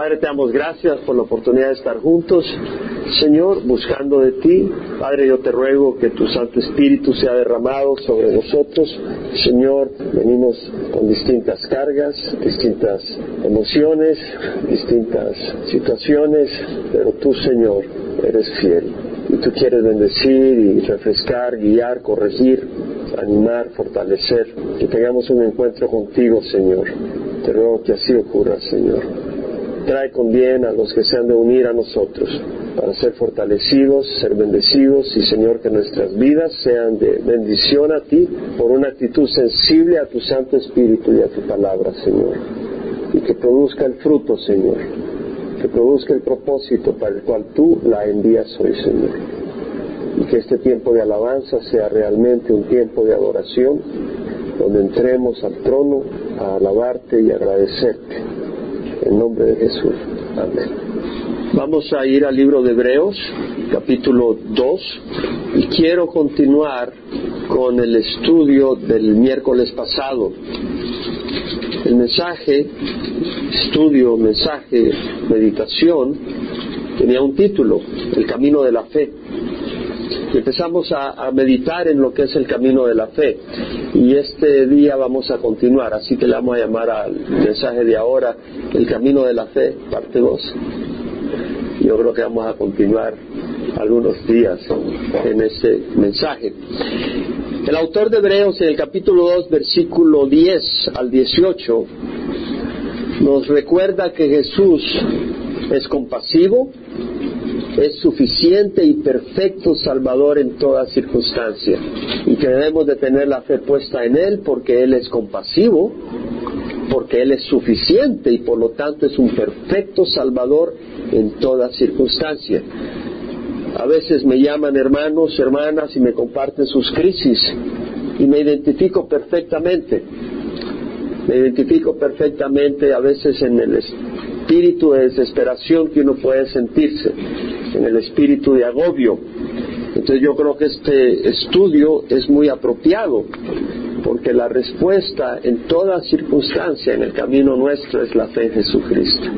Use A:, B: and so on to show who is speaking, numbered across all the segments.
A: Padre, te damos gracias por la oportunidad de estar juntos, Señor, buscando de ti. Padre, yo te ruego que tu Santo Espíritu sea derramado sobre nosotros. Señor, venimos con distintas cargas, distintas emociones, distintas situaciones, pero tú, Señor, eres fiel. Y tú quieres bendecir y refrescar, guiar, corregir, animar, fortalecer. Que tengamos un encuentro contigo, Señor. Te ruego que así ocurra, Señor trae con bien a los que se han de unir a nosotros para ser fortalecidos, ser bendecidos y Señor que nuestras vidas sean de bendición a ti por una actitud sensible a tu Santo Espíritu y a tu palabra, Señor. Y que produzca el fruto, Señor. Que produzca el propósito para el cual tú la envías hoy, Señor. Y que este tiempo de alabanza sea realmente un tiempo de adoración donde entremos al trono a alabarte y agradecerte en nombre de Jesús. Amén. Vamos a ir al libro de Hebreos, capítulo 2, y quiero continuar con el estudio del miércoles pasado. El mensaje, estudio, mensaje, meditación, tenía un título, El camino de la fe empezamos a, meditar en lo que es el camino de la fe. Y este día vamos a continuar, así que le vamos a llamar al mensaje de ahora, el camino de la fe, parte 2. Yo creo que vamos a continuar algunos días en ese mensaje. El autor de Hebreos en el capítulo 2, versículo 10 al 18, nos recuerda que Jesús es compasivo, es suficiente y perfecto Salvador en toda circunstancia y que debemos de tener la fe puesta en Él porque Él es compasivo, porque Él es suficiente y por lo tanto es un perfecto Salvador en toda circunstancia. A veces me llaman hermanos, hermanas y me comparten sus crisis y me identifico perfectamente. Me identifico perfectamente a veces en el espíritu de desesperación que uno puede sentirse en el espíritu de agobio. Entonces yo creo que este estudio es muy apropiado, porque la respuesta en toda circunstancia en el camino nuestro es la fe en Jesucristo.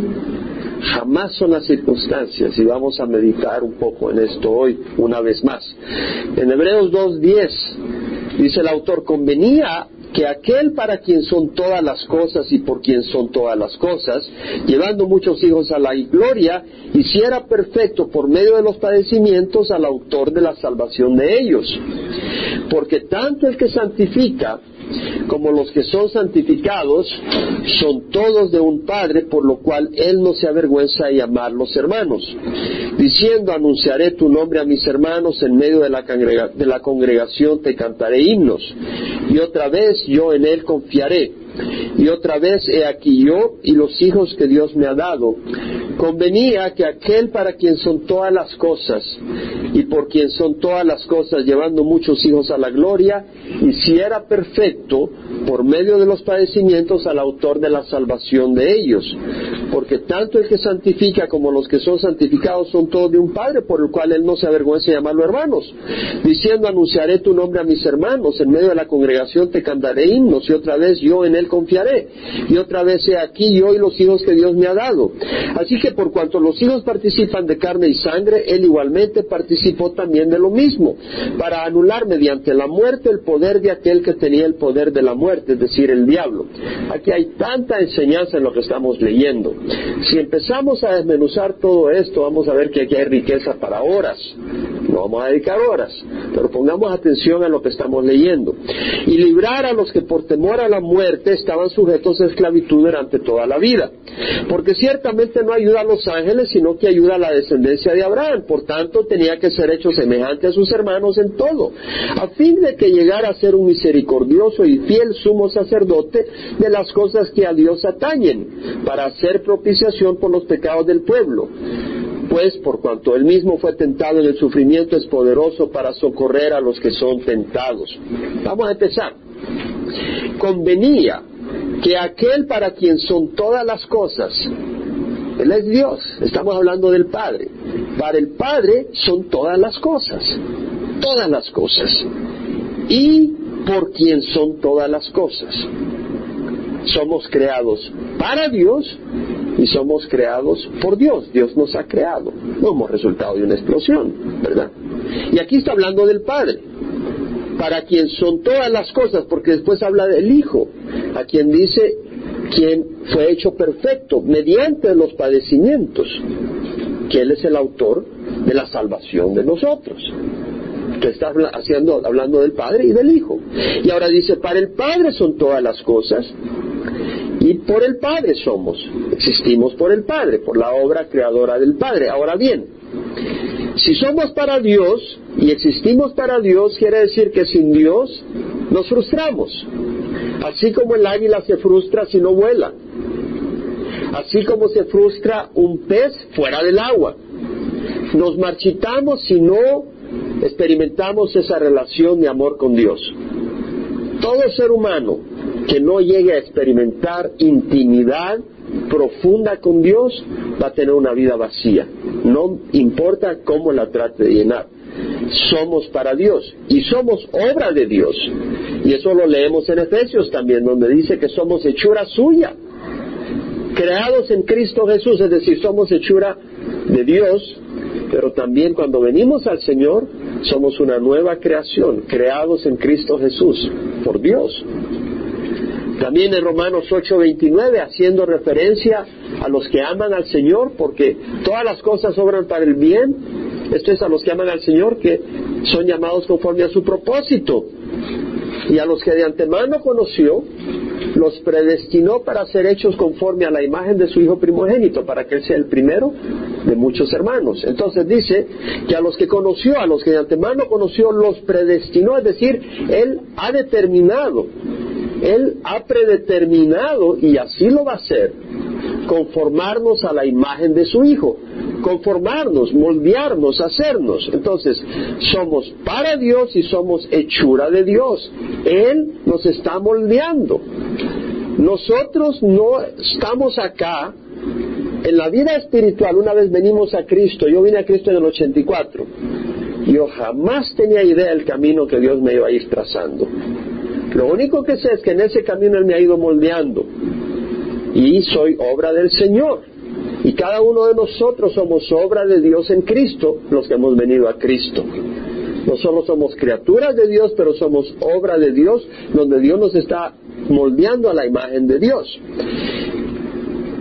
A: Jamás son las circunstancias y vamos a meditar un poco en esto hoy una vez más. En Hebreos 2.10 dice el autor, convenía que aquel para quien son todas las cosas y por quien son todas las cosas, llevando muchos hijos a la gloria, hiciera perfecto por medio de los padecimientos al autor de la salvación de ellos. Porque tanto el que santifica como los que son santificados son todos de un Padre, por lo cual Él no se avergüenza de llamarlos hermanos, diciendo, anunciaré tu nombre a mis hermanos, en medio de la, de la congregación te cantaré himnos, y otra vez yo en Él confiaré. Y otra vez he aquí yo y los hijos que Dios me ha dado. Convenía que aquel para quien son todas las cosas y por quien son todas las cosas, llevando muchos hijos a la gloria, hiciera perfecto por medio de los padecimientos al autor de la salvación de ellos. Porque tanto el que santifica como los que son santificados son todos de un Padre, por el cual él no se avergüenza de llamarlo hermanos, diciendo anunciaré tu nombre a mis hermanos, en medio de la congregación te cantaré himnos, y otra vez yo en él confiaré, y otra vez he aquí yo y los hijos que Dios me ha dado. Así que por cuanto los hijos participan de carne y sangre, él igualmente participó también de lo mismo, para anular mediante la muerte el poder de aquel que tenía el poder de la muerte, es decir, el diablo. Aquí hay tanta enseñanza en lo que estamos leyendo. Si empezamos a desmenuzar todo esto, vamos a ver que aquí hay riqueza para horas. No vamos a dedicar horas, pero pongamos atención a lo que estamos leyendo. Y librar a los que por temor a la muerte estaban sujetos a esclavitud durante toda la vida. Porque ciertamente no ayuda a los ángeles, sino que ayuda a la descendencia de Abraham. Por tanto, tenía que ser hecho semejante a sus hermanos en todo, a fin de que llegara a ser un misericordioso y fiel sumo sacerdote de las cosas que a Dios atañen, para hacer propiciación por los pecados del pueblo pues por cuanto él mismo fue tentado en el sufrimiento es poderoso para socorrer a los que son tentados. Vamos a empezar. Convenía que aquel para quien son todas las cosas, Él es Dios, estamos hablando del Padre, para el Padre son todas las cosas, todas las cosas, y por quien son todas las cosas. Somos creados para Dios y somos creados por Dios. Dios nos ha creado. No hemos resultado de una explosión, ¿verdad? Y aquí está hablando del Padre, para quien son todas las cosas, porque después habla del Hijo, a quien dice quien fue hecho perfecto mediante los padecimientos, que Él es el autor de la salvación de nosotros. Que está haciendo, hablando del Padre y del Hijo. Y ahora dice, para el Padre son todas las cosas, y por el Padre somos, existimos por el Padre, por la obra creadora del Padre. Ahora bien, si somos para Dios y existimos para Dios, quiere decir que sin Dios nos frustramos. Así como el águila se frustra si no vuela. Así como se frustra un pez fuera del agua. Nos marchitamos si no experimentamos esa relación de amor con Dios. Todo ser humano que no llegue a experimentar intimidad profunda con Dios va a tener una vida vacía. No importa cómo la trate de llenar. Somos para Dios y somos obra de Dios. Y eso lo leemos en Efesios también, donde dice que somos hechura suya. Creados en Cristo Jesús, es decir, somos hechura de Dios, pero también cuando venimos al Señor somos una nueva creación, creados en Cristo Jesús por Dios. También en Romanos 8:29, haciendo referencia a los que aman al Señor, porque todas las cosas obran para el bien, esto es a los que aman al Señor, que son llamados conforme a su propósito. Y a los que de antemano conoció, los predestinó para ser hechos conforme a la imagen de su Hijo primogénito, para que Él sea el primero de muchos hermanos. Entonces dice que a los que conoció, a los que de antemano conoció, los predestinó, es decir, Él ha determinado él ha predeterminado, y así lo va a hacer, conformarnos a la imagen de su Hijo, conformarnos, moldearnos, hacernos. Entonces, somos para Dios y somos hechura de Dios. Él nos está moldeando. Nosotros no estamos acá en la vida espiritual. Una vez venimos a Cristo, yo vine a Cristo en el 84. Yo jamás tenía idea del camino que Dios me iba a ir trazando. Lo único que sé es que en ese camino Él me ha ido moldeando y soy obra del Señor. Y cada uno de nosotros somos obra de Dios en Cristo, los que hemos venido a Cristo. No solo somos criaturas de Dios, pero somos obra de Dios, donde Dios nos está moldeando a la imagen de Dios.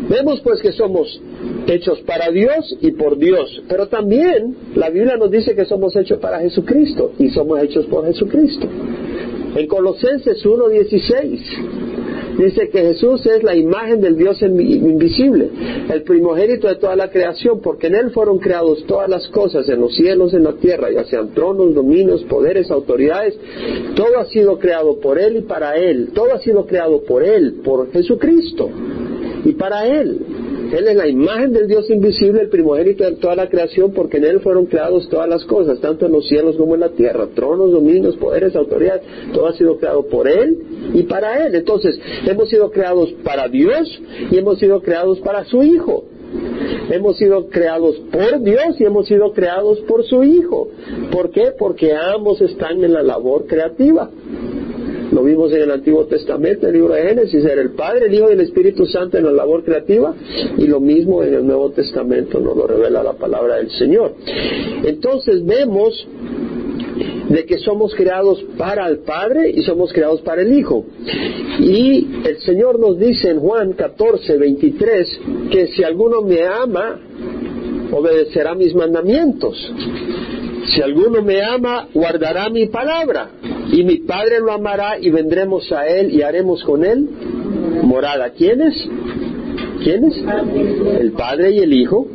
A: Vemos pues que somos hechos para Dios y por Dios, pero también la Biblia nos dice que somos hechos para Jesucristo y somos hechos por Jesucristo. En Colosenses 1.16 dice que Jesús es la imagen del Dios invisible, el primogénito de toda la creación, porque en Él fueron creados todas las cosas, en los cielos, en la tierra, ya sean tronos, dominios, poderes, autoridades, todo ha sido creado por Él y para Él, todo ha sido creado por Él, por Jesucristo y para Él. Él es la imagen del Dios invisible, el primogénito de toda la creación, porque en Él fueron creados todas las cosas, tanto en los cielos como en la tierra, tronos, dominios, poderes, autoridades, todo ha sido creado por Él y para Él. Entonces, hemos sido creados para Dios y hemos sido creados para su Hijo. Hemos sido creados por Dios y hemos sido creados por su Hijo. ¿Por qué? Porque ambos están en la labor creativa. Lo vimos en el Antiguo Testamento, en el libro de Génesis, era el Padre, el Hijo y el Espíritu Santo en la labor creativa y lo mismo en el Nuevo Testamento nos lo revela la palabra del Señor. Entonces vemos de que somos creados para el Padre y somos creados para el Hijo. Y el Señor nos dice en Juan 14, 23 que si alguno me ama, obedecerá mis mandamientos. Si alguno me ama, guardará mi palabra, y mi Padre lo amará y vendremos a él y haremos con él morada. ¿Quiénes? ¿Quiénes? El Padre y el Hijo.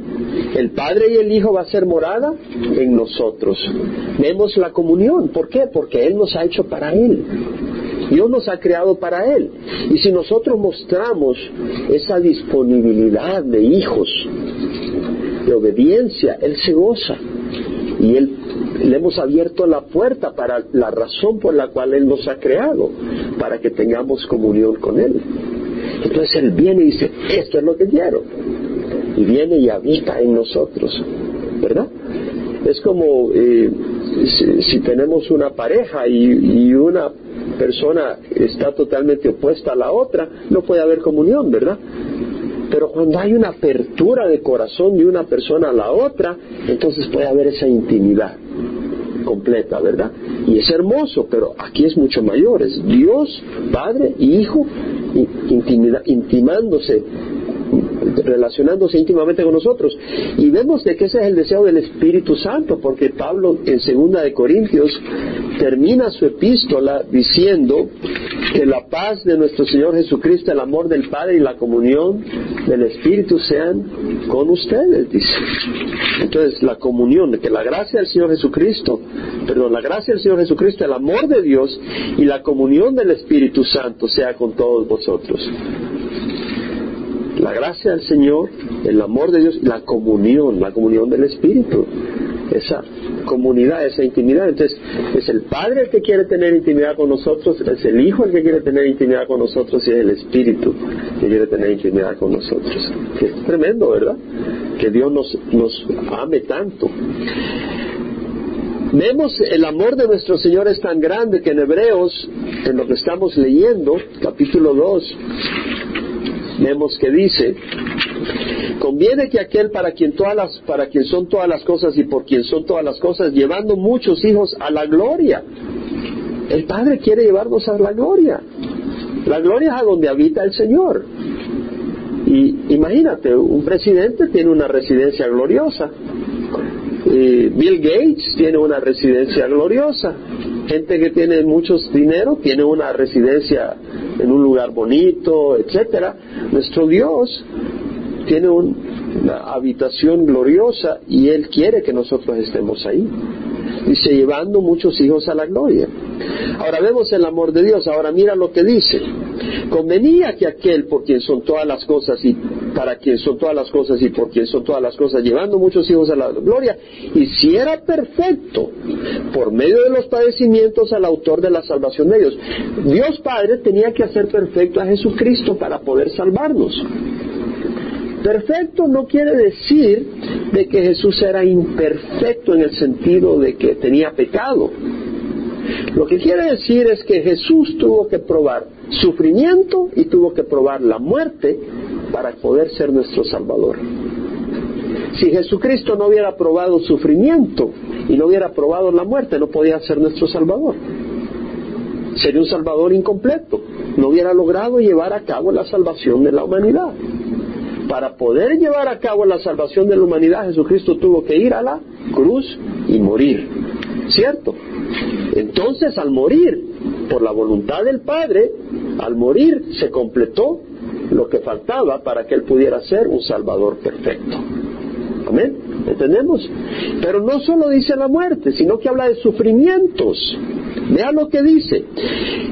A: El Padre y el Hijo va a ser morada en nosotros. Vemos la comunión. ¿Por qué? Porque Él nos ha hecho para Él. Dios nos ha creado para Él. Y si nosotros mostramos esa disponibilidad de hijos, de obediencia, Él se goza. Y Él le hemos abierto la puerta para la razón por la cual Él nos ha creado, para que tengamos comunión con Él. Entonces Él viene y dice, esto es lo que quiero. Y viene y habita en nosotros, ¿verdad? Es como eh, si, tenemos una pareja y, y una persona está totalmente opuesta a la otra, no puede haber comunión, ¿verdad? Pero cuando hay una apertura de corazón de una persona a la otra, entonces puede haber esa intimidad completa, ¿verdad? Y es hermoso, pero aquí es mucho mayor. Es Dios, Padre y Hijo, intimándose relacionándose íntimamente con nosotros. Y vemos de que ese es el deseo del Espíritu Santo, porque Pablo en segunda de Corintios termina su epístola diciendo que la paz de nuestro Señor Jesucristo, el amor del Padre y la comunión del Espíritu sean con ustedes, dice. Entonces, la comunión, que la gracia del Señor Jesucristo, perdón, la gracia del Señor Jesucristo, el amor de Dios y la comunión del Espíritu Santo sea con todos vosotros la gracia del Señor, el amor de Dios la comunión, la comunión del Espíritu. Esa comunidad, esa intimidad. Entonces, es el Padre el que quiere tener intimidad con nosotros, es el Hijo el que quiere tener intimidad con nosotros y es el Espíritu que quiere tener intimidad con nosotros. Es tremendo, ¿verdad? Que Dios nos, nos ame tanto. Vemos el amor de nuestro Señor es tan grande que en Hebreos, en lo que estamos leyendo, capítulo 2, vemos que dice, conviene que aquel para quien todas las, para quien son todas las cosas y por quien son todas las cosas, llevando muchos hijos a la gloria. El Padre quiere llevarnos a la gloria. La gloria es a donde habita el Señor. Y imagínate, un presidente tiene una residencia gloriosa. Bill Gates tiene una residencia gloriosa. Gente que tiene mucho dinero tiene una residencia en un lugar bonito, etcétera. Nuestro Dios tiene una habitación gloriosa y Él quiere que nosotros estemos ahí. Dice, llevando muchos hijos a la gloria. Ahora vemos el amor de Dios. Ahora mira lo que dice. Convenía que aquel por quien son todas las cosas y para quien son todas las cosas y por quien son todas las cosas, llevando muchos hijos a la gloria, hiciera perfecto por medio de los padecimientos al autor de la salvación de ellos. Dios Padre tenía que hacer perfecto a Jesucristo para poder salvarnos. Perfecto no quiere decir de que Jesús era imperfecto en el sentido de que tenía pecado. Lo que quiere decir es que Jesús tuvo que probar sufrimiento y tuvo que probar la muerte para poder ser nuestro Salvador. Si Jesucristo no hubiera probado sufrimiento y no hubiera probado la muerte, no podía ser nuestro Salvador. Sería un Salvador incompleto. No hubiera logrado llevar a cabo la salvación de la humanidad. Para poder llevar a cabo la salvación de la humanidad, Jesucristo tuvo que ir a la cruz y morir. ¿Cierto? Entonces, al morir, por la voluntad del Padre, al morir se completó lo que faltaba para que Él pudiera ser un Salvador perfecto. Amén. ¿Entendemos? Pero no solo dice la muerte, sino que habla de sufrimientos. Vea lo que dice.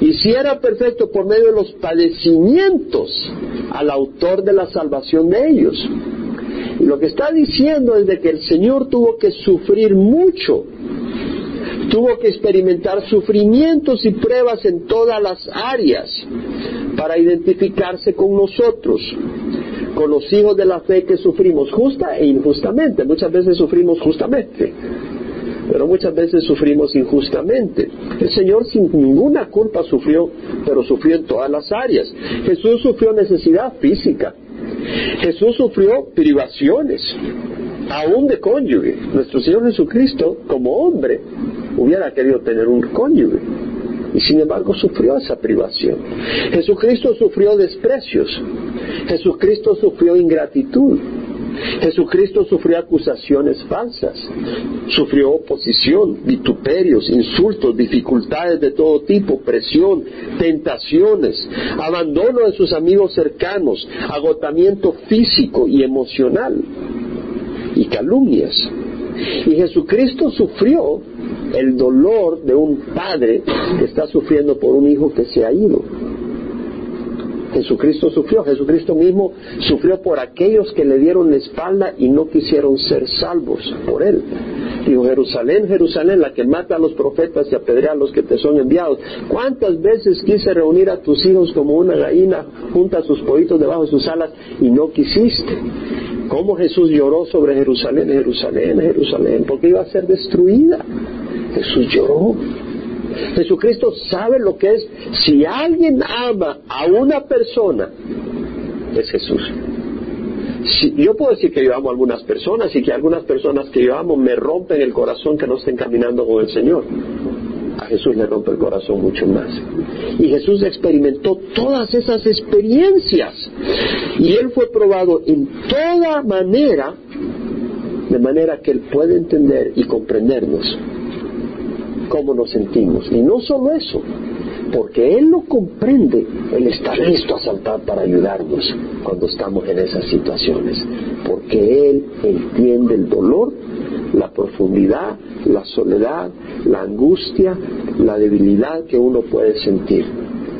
A: Y si era perfecto por medio de los padecimientos al autor de la salvación de ellos. Y lo que está diciendo es de que el Señor tuvo que sufrir mucho tuvo que experimentar sufrimientos y pruebas en todas las áreas para identificarse con nosotros, con los hijos de la fe que sufrimos justa e injustamente. Muchas veces sufrimos justamente, pero muchas veces sufrimos injustamente. El Señor sin ninguna culpa sufrió, pero sufrió en todas las áreas. Jesús sufrió necesidad física. Jesús sufrió privaciones, aún de cónyuge. Nuestro Señor Jesucristo, como hombre, hubiera querido tener un cónyuge y sin embargo sufrió esa privación. Jesucristo sufrió desprecios, Jesucristo sufrió ingratitud, Jesucristo sufrió acusaciones falsas, sufrió oposición, vituperios, insultos, dificultades de todo tipo, presión, tentaciones, abandono de sus amigos cercanos, agotamiento físico y emocional y calumnias. Y Jesucristo sufrió el dolor de un padre que está sufriendo por un hijo que se ha ido. Jesucristo sufrió, Jesucristo mismo sufrió por aquellos que le dieron la espalda y no quisieron ser salvos por él. Dijo, Jerusalén, Jerusalén, la que mata a los profetas y apedrea a los que te son enviados. ¿Cuántas veces quise reunir a tus hijos como una gallina junta a sus pollitos debajo de sus alas y no quisiste? ¿Cómo Jesús lloró sobre Jerusalén, Jerusalén, Jerusalén? Porque iba a ser destruida. Jesús lloró. Jesucristo sabe lo que es. Si alguien ama a una persona, es Jesús. yo puedo decir que yo amo a algunas personas y que algunas personas que yo amo me rompen el corazón que no estén caminando con el Señor. A Jesús le rompe el corazón mucho más. Y Jesús experimentó todas esas experiencias. Y Él fue probado en toda manera, de manera que Él puede entender y comprendernos cómo nos sentimos. Y no solo eso, porque Él lo comprende, Él está listo a saltar para ayudarnos cuando estamos en esas situaciones, porque Él entiende el dolor, la profundidad, la soledad, la angustia, la debilidad que uno puede sentir.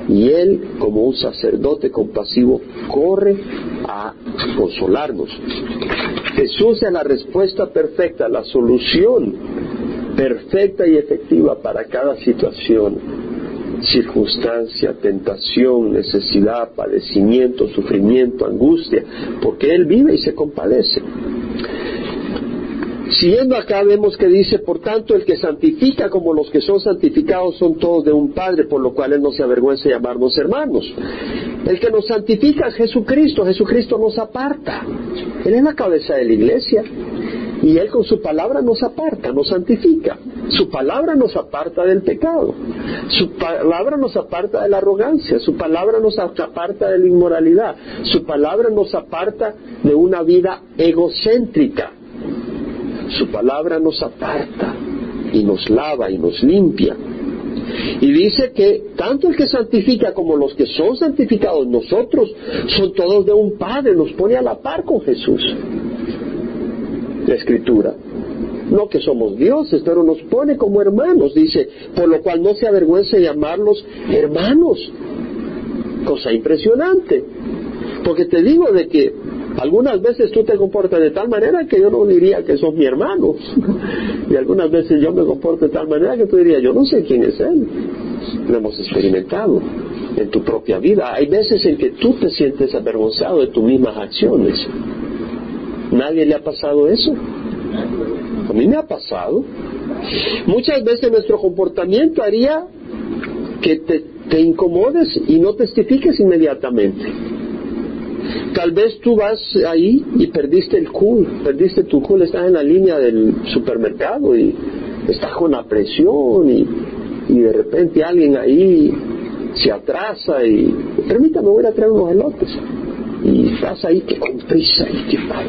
A: Y Él, como un sacerdote compasivo, corre a consolarnos. Jesús es la respuesta perfecta, la solución perfecta y efectiva para cada situación, circunstancia, tentación, necesidad, padecimiento, sufrimiento, angustia, porque Él vive y se compadece. Siguiendo acá vemos que dice, por tanto, el que santifica como los que son santificados son todos de un Padre, por lo cual Él no se avergüenza de llamarnos hermanos. El que nos santifica es Jesucristo, Jesucristo nos aparta. Él es la cabeza de la iglesia. Y Él con su palabra nos aparta, nos santifica. Su palabra nos aparta del pecado. Su palabra nos aparta de la arrogancia. Su palabra nos aparta de la inmoralidad. Su palabra nos aparta de una vida egocéntrica. Su palabra nos aparta y nos lava y nos limpia. Y dice que tanto el que santifica como los que son santificados, nosotros, son todos de un Padre, nos pone a la par con Jesús la escritura. No que somos dioses, pero nos pone como hermanos, dice, por lo cual no se avergüence llamarlos hermanos. Cosa impresionante. Porque te digo de que algunas veces tú te comportas de tal manera que yo no diría que sos mi hermano. y algunas veces yo me comporto de tal manera que tú dirías, yo no sé quién es él. Lo hemos experimentado en tu propia vida. Hay veces en que tú te sientes avergonzado de tus mismas acciones. ¿Nadie le ha pasado eso? A mí me ha pasado. Muchas veces nuestro comportamiento haría que te, incomodes y no testifiques inmediatamente. Tal vez tú vas ahí y perdiste el cool, perdiste tu cool, estás en la línea del supermercado y estás con la presión y, y de repente alguien ahí se atrasa y permítame voy a traer unos elotes y estás ahí que con prisa y que va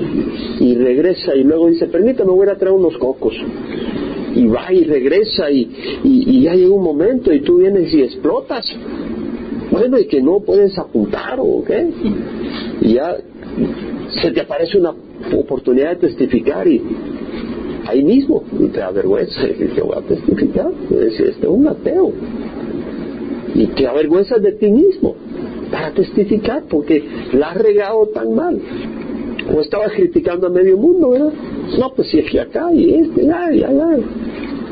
A: y, regresa y luego dice, permítame, voy a traer unos cocos. Y va y regresa y, y, ya llega un momento y tú vienes y explotas. Bueno, y que no puedes apuntar o qué. Y ya se te aparece una oportunidad de testificar y ahí mismo y te avergüenza y te voy a testificar. Este es un ateo. Y te avergüenzas de ti mismo para testificar porque la has regado tan mal. O estabas criticando a medio mundo, ¿verdad? No, pues si es que acá y este, ay, ay, ay.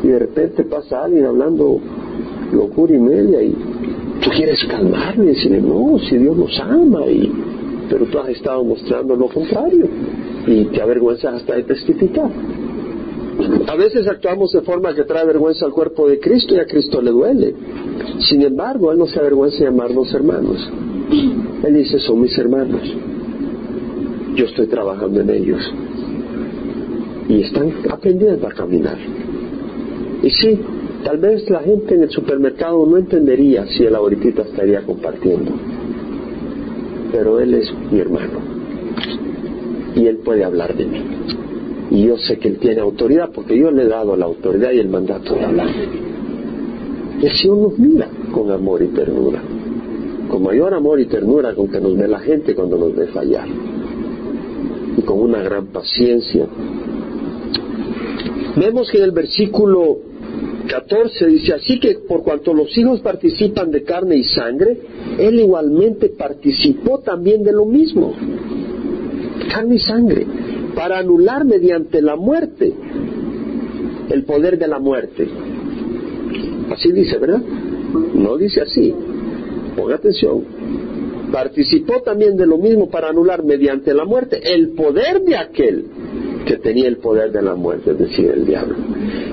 A: Y de repente pasa alguien hablando locura y media y tú quieres calmarle y decirle, no, si Dios nos ama, y, pero tú has estado mostrando lo contrario y te avergüenzas hasta de testificar. A veces actuamos de forma que trae vergüenza al cuerpo de Cristo y a Cristo le duele. Sin embargo, Él no se avergüenza de llamarnos hermanos. Él dice, son mis hermanos. Yo estoy trabajando en ellos. Y están aprendiendo a caminar. Y sí, tal vez la gente en el supermercado no entendería si él ahorita estaría compartiendo. Pero él es mi hermano. Y él puede hablar de mí. Y yo sé que él tiene autoridad porque yo le he dado la autoridad y el mandato de hablar de mí. Señor nos mira con amor y ternura con mayor amor y ternura con que nos ve la gente cuando nos ve fallar. Y con una gran paciencia. Vemos que en el versículo 14 dice, así que por cuanto los hijos participan de carne y sangre, él igualmente participó también de lo mismo. Carne y sangre, para anular mediante la muerte el poder de la muerte. Así dice, ¿verdad? No dice así. Ponga atención. Participó también de lo mismo para anular mediante la muerte el poder de aquel que tenía el poder de la muerte, es decir, el diablo.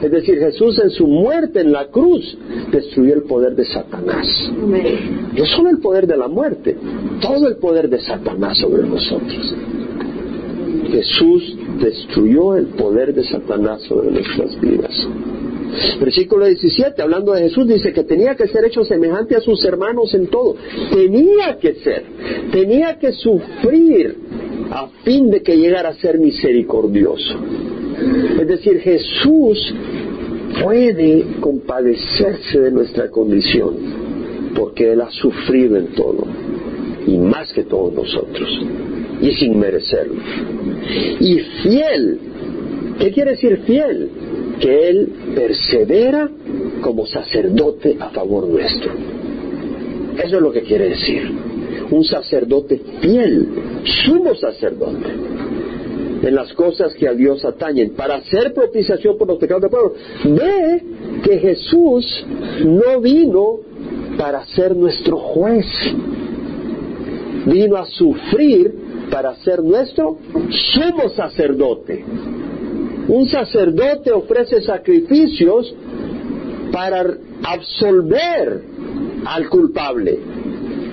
A: Es decir, Jesús en su muerte en la cruz destruyó el poder de Satanás. No solo el poder de la muerte, todo el poder de Satanás sobre nosotros. Jesús destruyó el poder de Satanás sobre nuestras vidas. Versículo 17, hablando de Jesús, dice que tenía que ser hecho semejante a sus hermanos en todo. Tenía que ser, tenía que sufrir a fin de que llegara a ser misericordioso. Es decir, Jesús puede compadecerse de nuestra condición porque Él ha sufrido en todo y más que todos nosotros y sin merecerlo. Y fiel, ¿qué quiere decir fiel? Que Él persevera como sacerdote a favor nuestro. Eso es lo que quiere decir. Un sacerdote fiel, sumo sacerdote, en las cosas que a Dios atañen, para hacer propiciación por los pecados del pueblo. Ve que Jesús no vino para ser nuestro juez, vino a sufrir para ser nuestro sumo sacerdote. Un sacerdote ofrece sacrificios para absolver al culpable.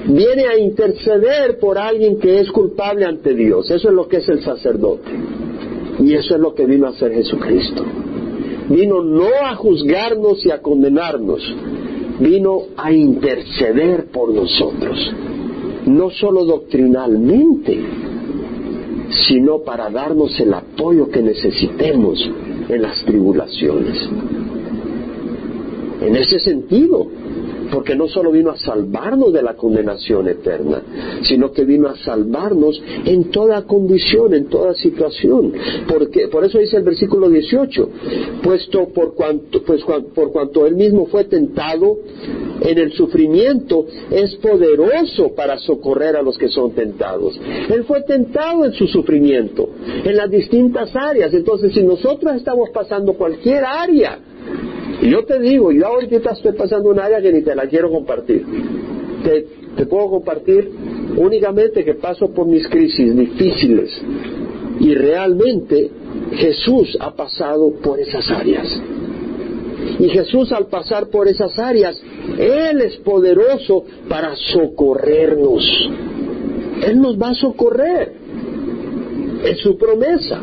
A: Viene a interceder por alguien que es culpable ante Dios. Eso es lo que es el sacerdote. Y eso es lo que vino a hacer Jesucristo. Vino no a juzgarnos y a condenarnos, vino a interceder por nosotros. No solo doctrinalmente, sino para darnos el apoyo que necesitemos en las tribulaciones. En ese sentido, porque no solo vino a salvarnos de la condenación eterna, sino que vino a salvarnos en toda condición, en toda situación. Porque, por eso dice el versículo 18, puesto por cuanto, pues, por cuanto él mismo fue tentado en el sufrimiento, es poderoso para socorrer a los que son tentados. Él fue tentado en su sufrimiento, en las distintas áreas. Entonces, si nosotros estamos pasando cualquier área, yo te digo, yo ahorita estoy pasando un área que ni te la quiero compartir. Te, te puedo compartir únicamente que paso por mis crisis difíciles. Y realmente Jesús ha pasado por esas áreas. Y Jesús al pasar por esas áreas, Él es poderoso para socorrernos. Él nos va a socorrer. Es su promesa.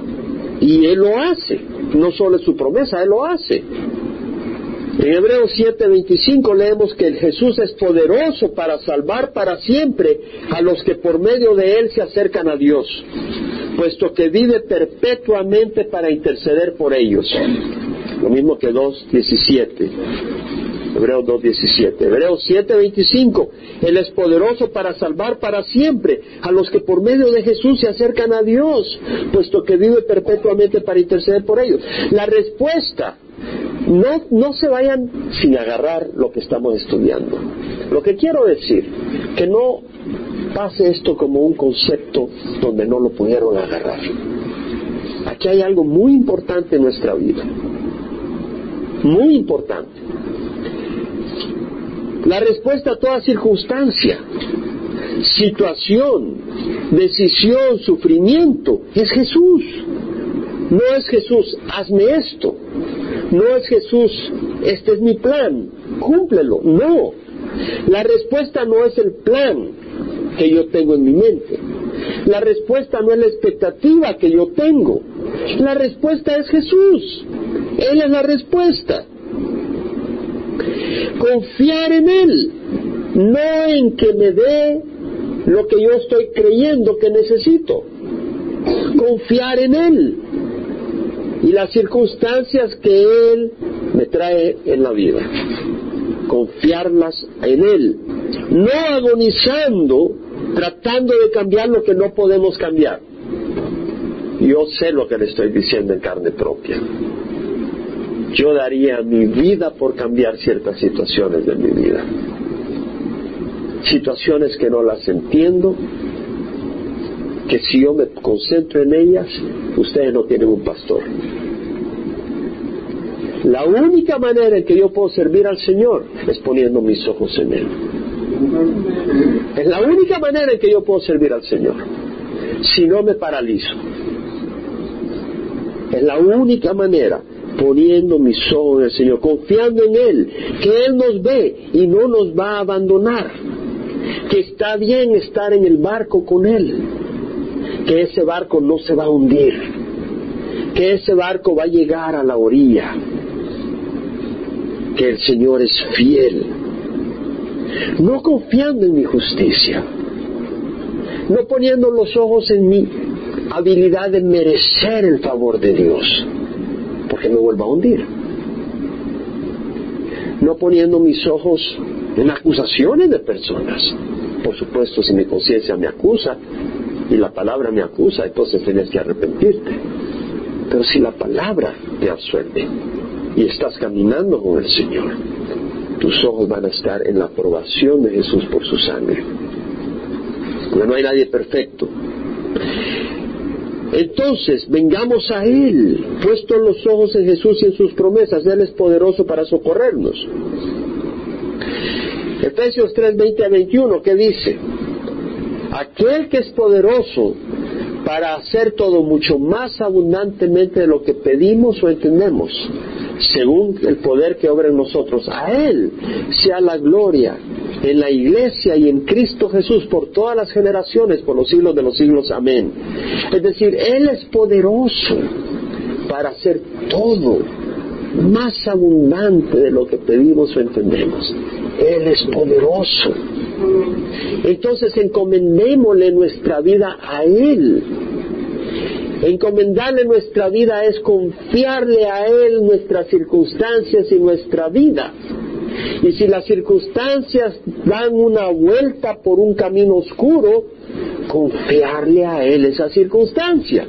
A: Y Él lo hace. No solo es su promesa, Él lo hace. En Hebreos 7:25 leemos que el Jesús es poderoso para salvar para siempre a los que por medio de Él se acercan a Dios, puesto que vive perpetuamente para interceder por ellos. Lo mismo que 2.17. Hebreos 2.17. Hebreos 7.25. Él es poderoso para salvar para siempre a los que por medio de Jesús se acercan a Dios, puesto que vive perpetuamente para interceder por ellos. La respuesta no, no se vayan sin agarrar lo que estamos estudiando. Lo que quiero decir, que no pase esto como un concepto donde no lo pudieron agarrar. Aquí hay algo muy importante en nuestra vida. Muy importante. La respuesta a toda circunstancia, situación, decisión, sufrimiento, es Jesús. No es Jesús, hazme esto. No es Jesús, este es mi plan, cúmplelo. No. La respuesta no es el plan que yo tengo en mi mente. La respuesta no es la expectativa que yo tengo. La respuesta es Jesús. Él es la respuesta. Confiar en Él, no en que me dé lo que yo estoy creyendo que necesito. Confiar en Él y las circunstancias que Él me trae en la vida. Confiarlas en Él. No agonizando, tratando de cambiar lo que no podemos cambiar. Yo sé lo que le estoy diciendo en carne propia. Yo daría mi vida por cambiar ciertas situaciones de mi vida. Situaciones que no las entiendo, que si yo me concentro en ellas, ustedes no tienen un pastor. La única manera en que yo puedo servir al Señor es poniendo mis ojos en Él. Es la única manera en que yo puedo servir al Señor. Si no me paralizo. Es la única manera poniendo mis ojos en el Señor, confiando en Él, que Él nos ve y no nos va a abandonar, que está bien estar en el barco con Él, que ese barco no se va a hundir, que ese barco va a llegar a la orilla, que el Señor es fiel, no confiando en mi justicia, no poniendo los ojos en mi habilidad de merecer el favor de Dios, porque me vuelva a hundir. No poniendo mis ojos en acusaciones de personas. Por supuesto, si mi conciencia me acusa y la palabra me acusa, entonces tienes que arrepentirte. Pero si la palabra te absuelve y estás caminando con el Señor, tus ojos van a estar en la aprobación de Jesús por su sangre. Porque no hay nadie perfecto. Entonces, vengamos a Él, puestos los ojos en Jesús y en sus promesas. Él es poderoso para socorrernos. Efesios 3, 20 a 21, ¿qué dice? Aquel que es poderoso para hacer todo mucho más abundantemente de lo que pedimos o entendemos, según el poder que obra en nosotros. A Él sea la gloria en la iglesia y en Cristo Jesús por todas las generaciones, por los siglos de los siglos. Amén. Es decir, Él es poderoso para hacer todo más abundante de lo que pedimos o entendemos. Él es poderoso. Entonces encomendémosle nuestra vida a Él. Encomendarle nuestra vida es confiarle a Él nuestras circunstancias y nuestra vida. Y si las circunstancias dan una vuelta por un camino oscuro, confiarle a Él esa circunstancia,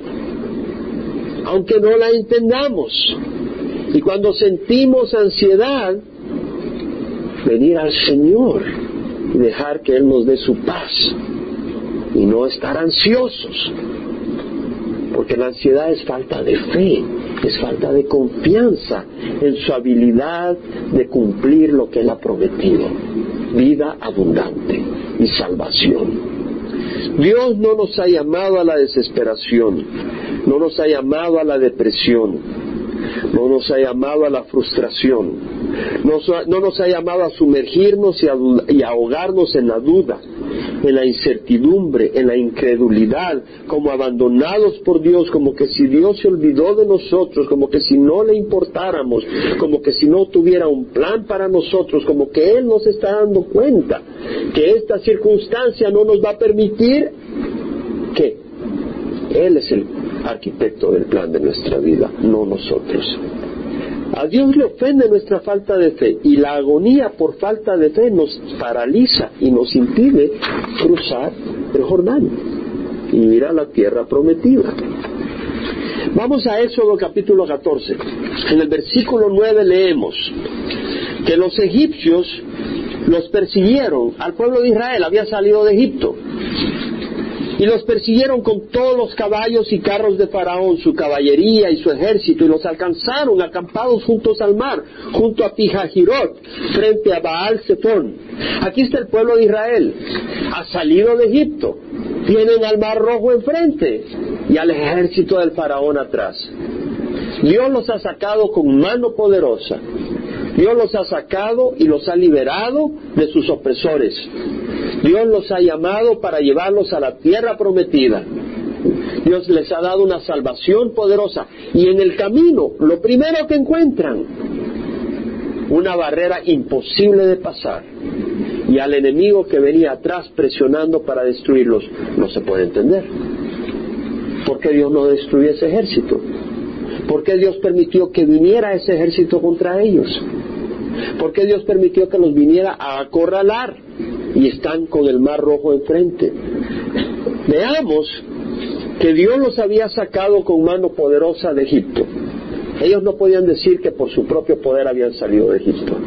A: aunque no la entendamos. Y cuando sentimos ansiedad, venir al Señor y dejar que Él nos dé su paz y no estar ansiosos. Porque la ansiedad es falta de fe, es falta de confianza en su habilidad de cumplir lo que Él ha prometido. Vida abundante y salvación. Dios no nos ha llamado a la desesperación, no nos ha llamado a la depresión, no nos ha llamado a la frustración, no nos ha llamado a sumergirnos y, ahogarnos en la duda, en la incertidumbre, en la incredulidad, como abandonados por Dios, como que si Dios se olvidó de nosotros, como que si no le importáramos, como que si no tuviera un plan para nosotros, como que Él nos está dando cuenta que esta circunstancia no nos va a permitir que Él es el arquitecto del plan de nuestra vida, no nosotros. A Dios le ofende nuestra falta de fe y la agonía por falta de fe nos paraliza y nos impide cruzar el Jordán y ir a la tierra prometida. Vamos a Éxodo capítulo 14. En el versículo 9 leemos que los egipcios los persiguieron al pueblo de Israel, había salido de Egipto y los persiguieron con todos los caballos y carros de Faraón, su caballería y su ejército, y los alcanzaron acampados juntos al mar, junto a Pijajirot, frente a Baal Zephon. Aquí está el pueblo de Israel, ha salido de Egipto, tienen al mar rojo enfrente y al ejército del Faraón atrás. Dios los ha sacado con mano poderosa. Dios los ha sacado y los ha liberado de sus opresores. Dios los ha llamado para llevarlos a la tierra prometida. Dios les ha dado una salvación poderosa. Y en el camino, lo primero que encuentran, una barrera imposible de pasar. Y al enemigo que venía atrás presionando para destruirlos, no se puede entender. ¿Por qué Dios no destruyó ese ejército? ¿Por qué Dios permitió que viniera ese ejército contra ellos? ¿Por qué Dios permitió que los viniera a acorralar? y están con el mar rojo enfrente. Veamos que Dios los había sacado con mano poderosa de Egipto. Ellos no podían decir que por su propio poder habían salido de Egipto.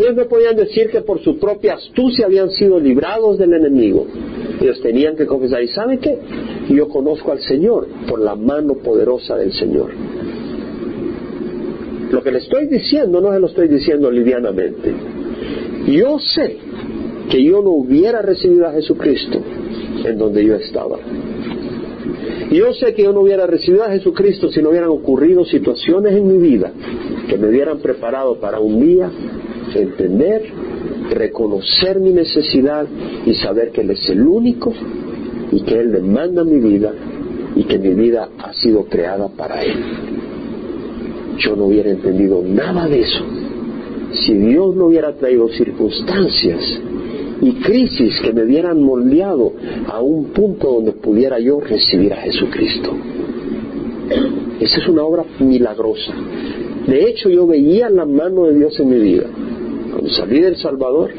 A: Ellos no podían decir que por su propia astucia habían sido librados del enemigo. Ellos tenían que confesar, ¿y sabe qué? Yo conozco al Señor por la mano poderosa del Señor. Lo que le estoy diciendo no se lo estoy diciendo livianamente. Yo sé que yo no hubiera recibido a Jesucristo en donde yo estaba. Yo sé que yo no hubiera recibido a Jesucristo si no hubieran ocurrido situaciones en mi vida que me hubieran preparado para un día entender, reconocer mi necesidad y saber que Él es el único y que Él demanda mi vida y que mi vida ha sido creada para Él. Yo no hubiera entendido nada de eso si Dios no hubiera traído circunstancias y crisis que me hubieran moldeado a un punto donde pudiera yo recibir a Jesucristo. Esa es una obra milagrosa. De hecho, yo veía la mano de Dios en mi vida. Cuando salí del Salvador,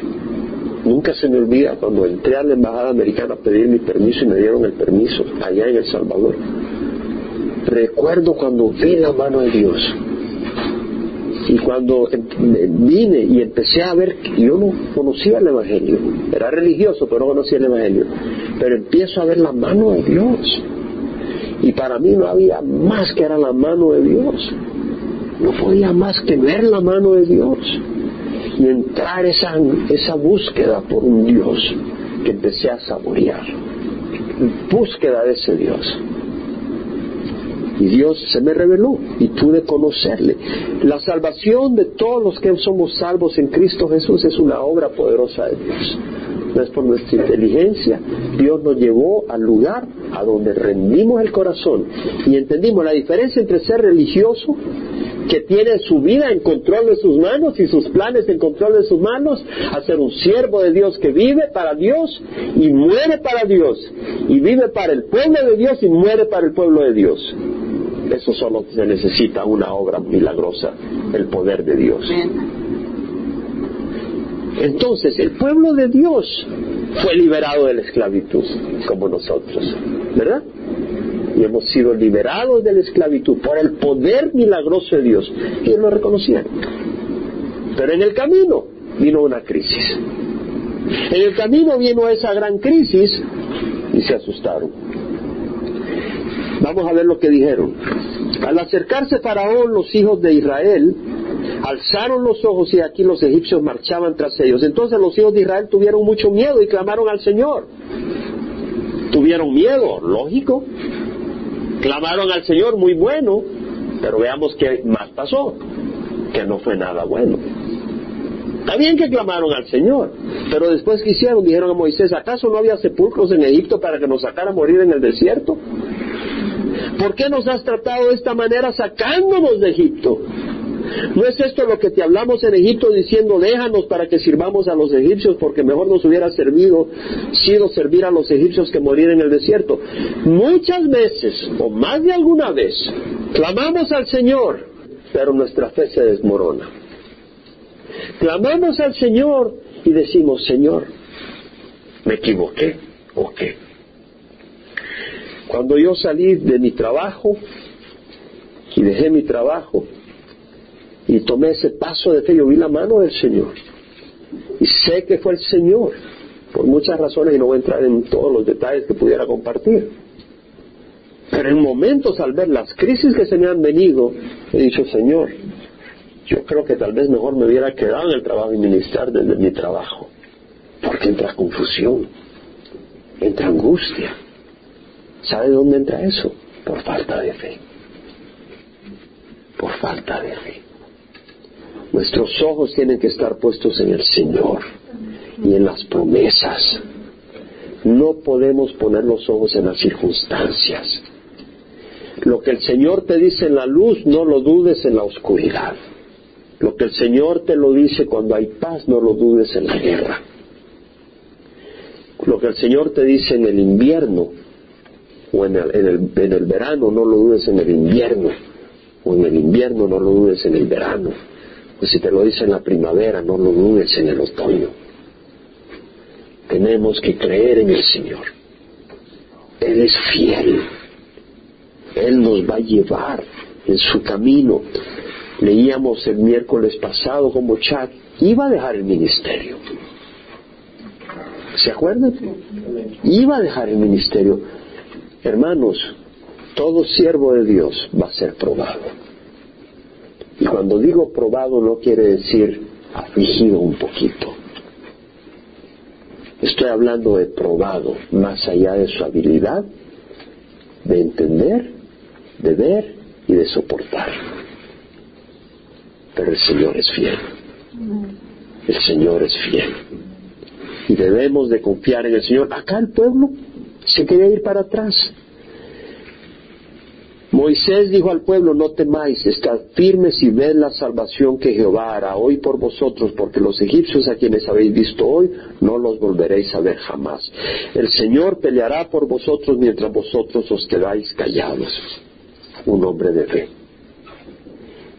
A: nunca se me olvida cuando entré a la embajada americana a pedir mi permiso y me dieron el permiso allá en El Salvador. Recuerdo cuando vi la mano de Dios y cuando em, vine y empecé a ver, yo no conocía el Evangelio, era religioso, pero no conocía el Evangelio, pero empiezo a ver la mano de Dios. Y para mí no había más que era la mano de Dios. No podía más que ver la mano de Dios y entrar esa, esa búsqueda por un Dios que empecé a saborear. Búsqueda de ese Dios. Y Dios se me reveló y pude conocerle. La salvación de todos los que somos salvos en Cristo Jesús es una obra poderosa de Dios. No es por nuestra inteligencia. Dios nos llevó al lugar a donde rendimos el corazón y entendimos la diferencia entre ser religioso que tiene su vida en control de sus manos y sus planes en control de sus manos, a ser un siervo de Dios que vive para Dios y muere para Dios, y vive para el pueblo de Dios y muere para el pueblo de Dios. Eso solo se necesita una obra milagrosa, el poder de Dios. Entonces, el pueblo de Dios fue liberado de la esclavitud, como nosotros, ¿verdad? Y hemos sido liberados de la esclavitud por el poder milagroso de Dios. Y ellos lo reconocían. Pero en el camino vino una crisis. En el camino vino esa gran crisis y se asustaron. Vamos a ver lo que dijeron. Al acercarse Faraón, los hijos de Israel alzaron los ojos y aquí los egipcios marchaban tras ellos. Entonces los hijos de Israel tuvieron mucho miedo y clamaron al Señor. Tuvieron miedo, lógico. Clamaron al Señor, muy bueno, pero veamos qué más pasó, que no fue nada bueno. Está bien que clamaron al Señor, pero después que hicieron, dijeron a Moisés, ¿acaso no había sepulcros en Egipto para que nos sacara a morir en el desierto? ¿Por qué nos has tratado de esta manera sacándonos de Egipto? ¿No es esto lo que te hablamos en Egipto diciendo, déjanos para que sirvamos a los egipcios porque mejor nos hubiera servido, sido servir a los egipcios que morir en el desierto? Muchas veces, o más de alguna vez, clamamos al Señor, pero nuestra fe se desmorona. Clamamos al Señor y decimos, Señor, ¿me equivoqué o qué? Cuando yo salí de mi trabajo y dejé mi trabajo y tomé ese paso de fe, yo vi la mano del Señor. Y sé que fue el Señor, por muchas razones, y no voy a entrar en todos los detalles que pudiera compartir. Pero en momentos al ver las crisis que se me han venido, he dicho, Señor, yo creo que tal vez mejor me hubiera quedado en el trabajo y ministrar desde mi trabajo. Porque entra confusión, entra angustia, ¿Sabe dónde entra eso? Por falta de fe. Por falta de fe. Nuestros ojos tienen que estar puestos en el Señor y en las promesas. No podemos poner los ojos en las circunstancias. Lo que el Señor te dice en la luz, no lo dudes en la oscuridad. Lo que el Señor te lo dice cuando hay paz, no lo dudes en la guerra. Lo que el Señor te dice en el invierno, o en el, en el, verano, no lo dudes en el invierno, o en el invierno no lo dudes en el verano, o si te lo dice en la primavera, no lo dudes en el otoño. Tenemos que creer en el Señor. Él es fiel. Él nos va a llevar en su camino. Leíamos el miércoles pasado como Chad iba a dejar el ministerio. ¿Se acuerdan? Iba a dejar el ministerio Hermanos, todo siervo de Dios va a ser probado. Y cuando digo probado no quiere decir afligido un poquito. Estoy hablando de probado más allá de su habilidad de entender, de ver y de soportar. Pero el Señor es fiel. El Señor es fiel. Y debemos de confiar en el Señor. Acá el pueblo Se quería ir para atrás. Moisés dijo al pueblo, no temáis, estad firmes y ved la salvación que Jehová hará hoy por vosotros, porque los egipcios a quienes habéis visto hoy, no los volveréis a ver jamás. El Señor peleará por vosotros mientras vosotros os quedáis callados. Un hombre de fe.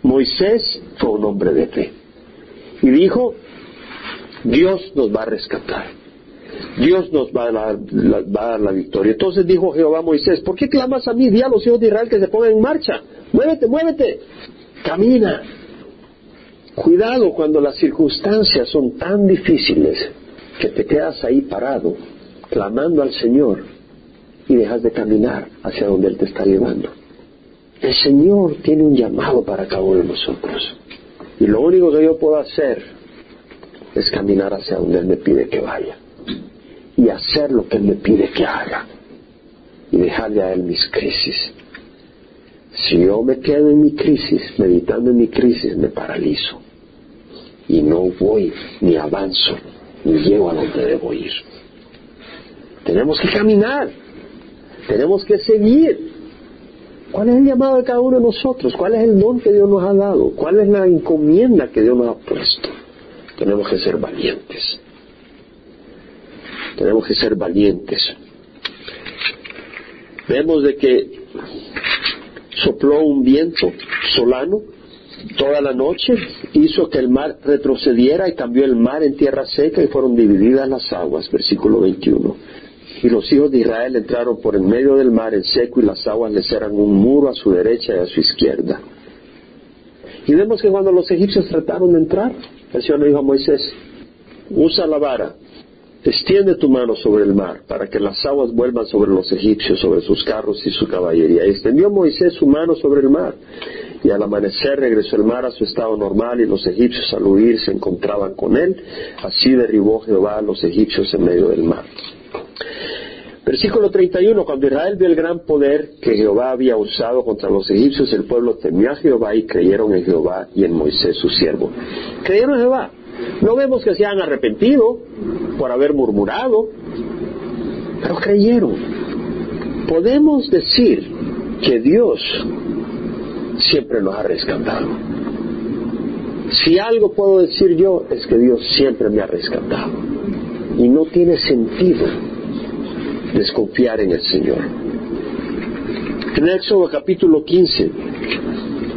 A: Moisés fue un hombre de fe. Y dijo, Dios nos va a rescatar. Dios nos va a, dar, la, victoria. Entonces dijo Jehová a Moisés, ¿por qué clamas a mí? Di a los hijos de Israel que se pongan en marcha. Muévete, muévete. Camina. Cuidado cuando las circunstancias son tan difíciles que te quedas ahí parado, clamando al Señor y dejas de caminar hacia donde Él te está llevando. El Señor tiene un llamado para cada uno de nosotros. Y lo único que yo puedo hacer es caminar hacia donde Él me pide que vaya y hacer lo que Él me pide que haga y dejarle a Él mis crisis. Si yo me quedo en mi crisis, meditando en mi crisis, me paralizo y no voy ni avanzo ni llego a donde debo ir. Tenemos que caminar, tenemos que seguir. ¿Cuál es el llamado de cada uno de nosotros? ¿Cuál es el don que Dios nos ha dado? ¿Cuál es la encomienda que Dios nos ha puesto? Tenemos que ser valientes. Tenemos que ser valientes. Vemos de que sopló un viento solano toda la noche, hizo que el mar retrocediera y cambió el mar en tierra seca y fueron divididas las aguas, versículo 21. Y los hijos de Israel entraron por en medio del mar en seco y las aguas les eran un muro a su derecha y a su izquierda. Y vemos que cuando los egipcios trataron de entrar, el Señor dijo a Moisés, usa la vara Extiende tu mano sobre el mar, para que las aguas vuelvan sobre los egipcios, sobre sus carros y su caballería. Y extendió Moisés su mano sobre el mar, y al amanecer regresó el mar a su estado normal, y los egipcios al huir se encontraban con él. Así derribó Jehová a los egipcios en medio del mar. Versículo 31, cuando Israel vio el gran poder que Jehová había usado contra los egipcios, el pueblo temió a Jehová y creyeron en Jehová y en Moisés su siervo. Creyeron en Jehová. No vemos que se han arrepentido por haber murmurado, pero creyeron. Podemos decir que Dios siempre nos ha rescatado. Si algo puedo decir yo es que Dios siempre me ha rescatado. Y no tiene sentido desconfiar en el Señor. En Éxodo capítulo 15,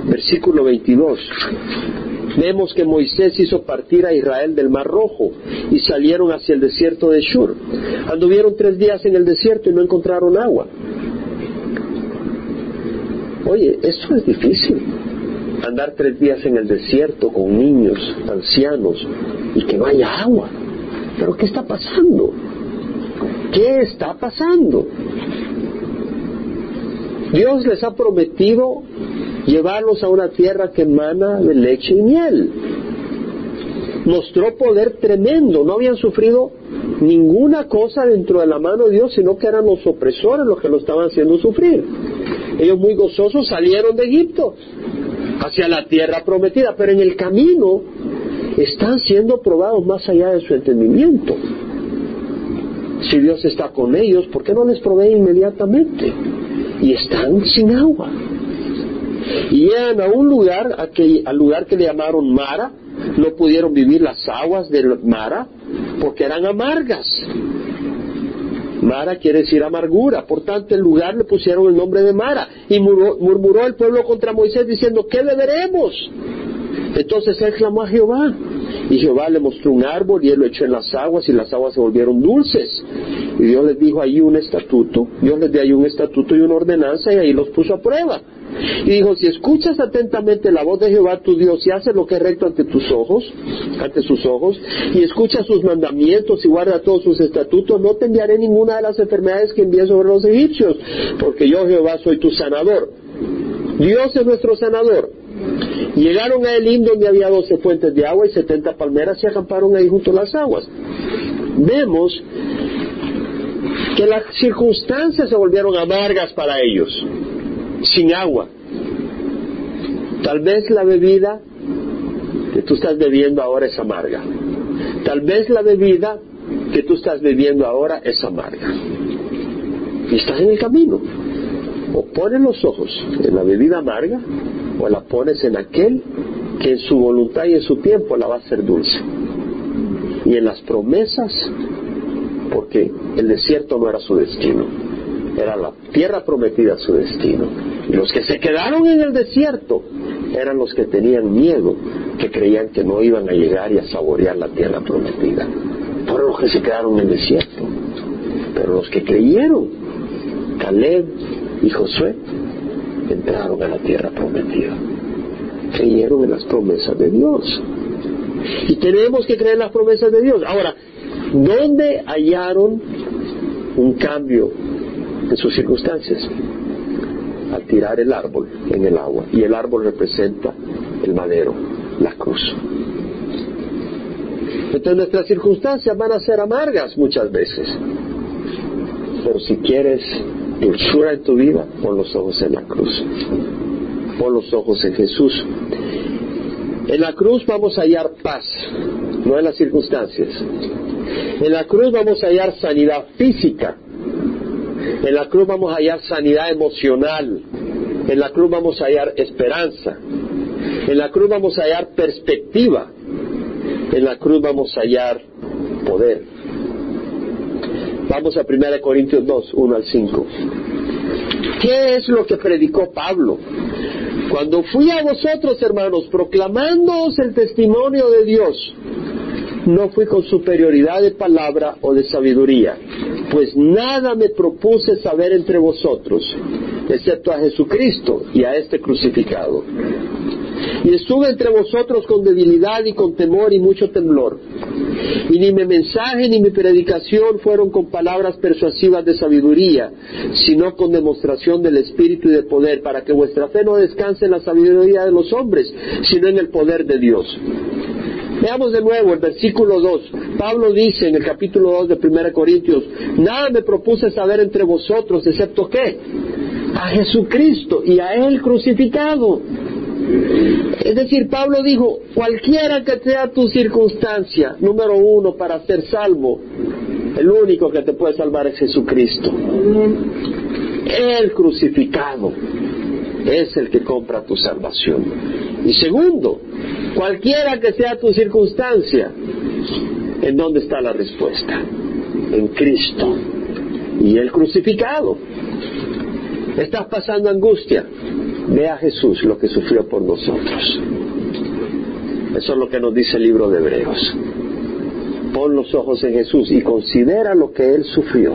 A: versículo 22, Vemos que Moisés hizo partir a Israel del Mar Rojo y salieron hacia el desierto de Shur. Anduvieron tres días en el desierto y no encontraron agua. Oye, esto es difícil. Andar tres días en el desierto con niños, ancianos y que no haya agua. Pero ¿qué está pasando? ¿Qué está pasando? Dios les ha prometido llevarlos a una tierra que emana de leche y miel. Mostró poder tremendo, no habían sufrido ninguna cosa dentro de la mano de Dios, sino que eran los opresores los que lo estaban haciendo sufrir. Ellos muy gozosos salieron de Egipto hacia la tierra prometida, pero en el camino están siendo probados más allá de su entendimiento. Si Dios está con ellos, ¿por qué no les provee inmediatamente? Y están sin agua y llegan a un lugar, al lugar que le llamaron Mara, no pudieron vivir las aguas del Mara porque eran amargas. Mara quiere decir amargura, por tanto el lugar le pusieron el nombre de Mara y murmuró, el pueblo contra Moisés diciendo, ¿qué beberemos? Entonces él clamó a Jehová y Jehová le mostró un árbol y él lo echó en las aguas y las aguas se volvieron dulces. Y Dios les dijo ahí un estatuto, Dios les dio ahí un estatuto y una ordenanza y ahí los puso a prueba. Y dijo, si escuchas atentamente la voz de Jehová tu Dios y haces lo que es recto ante tus ojos, ante sus ojos, y escuchas sus mandamientos y guarda todos sus estatutos, no te enviaré ninguna de las enfermedades que envié sobre los egipcios, porque yo Jehová soy tu sanador. Dios es nuestro sanador. Llegaron a Elim donde había doce fuentes de agua y setenta palmeras y acamparon ahí junto a las aguas. Vemos que las circunstancias se volvieron amargas para ellos sin agua. Tal vez la bebida que tú estás bebiendo ahora es amarga. Tal vez la bebida que tú estás bebiendo ahora es amarga. y estás en el camino. O pones los ojos en la bebida amarga o la pones en aquel que en su voluntad y en su tiempo la va a hacer dulce. Y en las promesas, porque el desierto no era su destino, era la tierra prometida su destino. Los que se quedaron en el desierto eran los que tenían miedo, que creían que no iban a llegar y a saborear la tierra prometida. Fueron los que se quedaron en el desierto. Pero los que creyeron, Caleb y Josué, entraron a la tierra prometida. Creyeron en las promesas de Dios. Y tenemos que creer en las promesas de Dios. Ahora, ¿dónde hallaron un cambio en sus circunstancias? Al tirar el árbol en el agua. Y el árbol representa el madero, la cruz. Entonces nuestras circunstancias van a ser amargas muchas veces. Pero si quieres dulzura en tu vida, pon los ojos en la cruz. Pon los ojos en Jesús. En la cruz vamos a hallar paz, no en las circunstancias. En la cruz vamos a hallar sanidad física. En la cruz vamos a hallar sanidad emocional. En la cruz vamos a hallar esperanza. En la cruz vamos a hallar perspectiva. En la cruz vamos a hallar poder. Vamos a 1 Corintios 2, 1 al 5. ¿Qué es lo que predicó Pablo? Cuando fui a vosotros, hermanos, proclamándoos el testimonio de Dios, no fui con superioridad de palabra o de sabiduría, pues nada me propuse saber entre vosotros, excepto a Jesucristo y a este crucificado. Y estuve entre vosotros con debilidad y con temor y mucho temblor. Y ni mi mensaje ni mi predicación fueron con palabras persuasivas de sabiduría, sino con demostración del Espíritu y de poder, para que vuestra fe no descanse en la sabiduría de los hombres, sino en el poder de Dios. Veamos de nuevo el versículo 2. Pablo dice en el capítulo 2 de 1 Corintios, nada me propuse saber entre vosotros, excepto qué? A Jesucristo y a Él crucificado. Es decir, Pablo dijo, cualquiera que sea tu circunstancia, número uno, para ser salvo, el único que te puede salvar es Jesucristo. El crucificado es el que compra tu salvación. Y segundo, cualquiera que sea tu circunstancia, ¿en dónde está la respuesta? En Cristo y el crucificado. Estás pasando angustia, Ve a Jesús lo que sufrió por nosotros. Eso es lo que nos dice el libro de Hebreos. Pon los ojos en Jesús y considera lo que Él sufrió.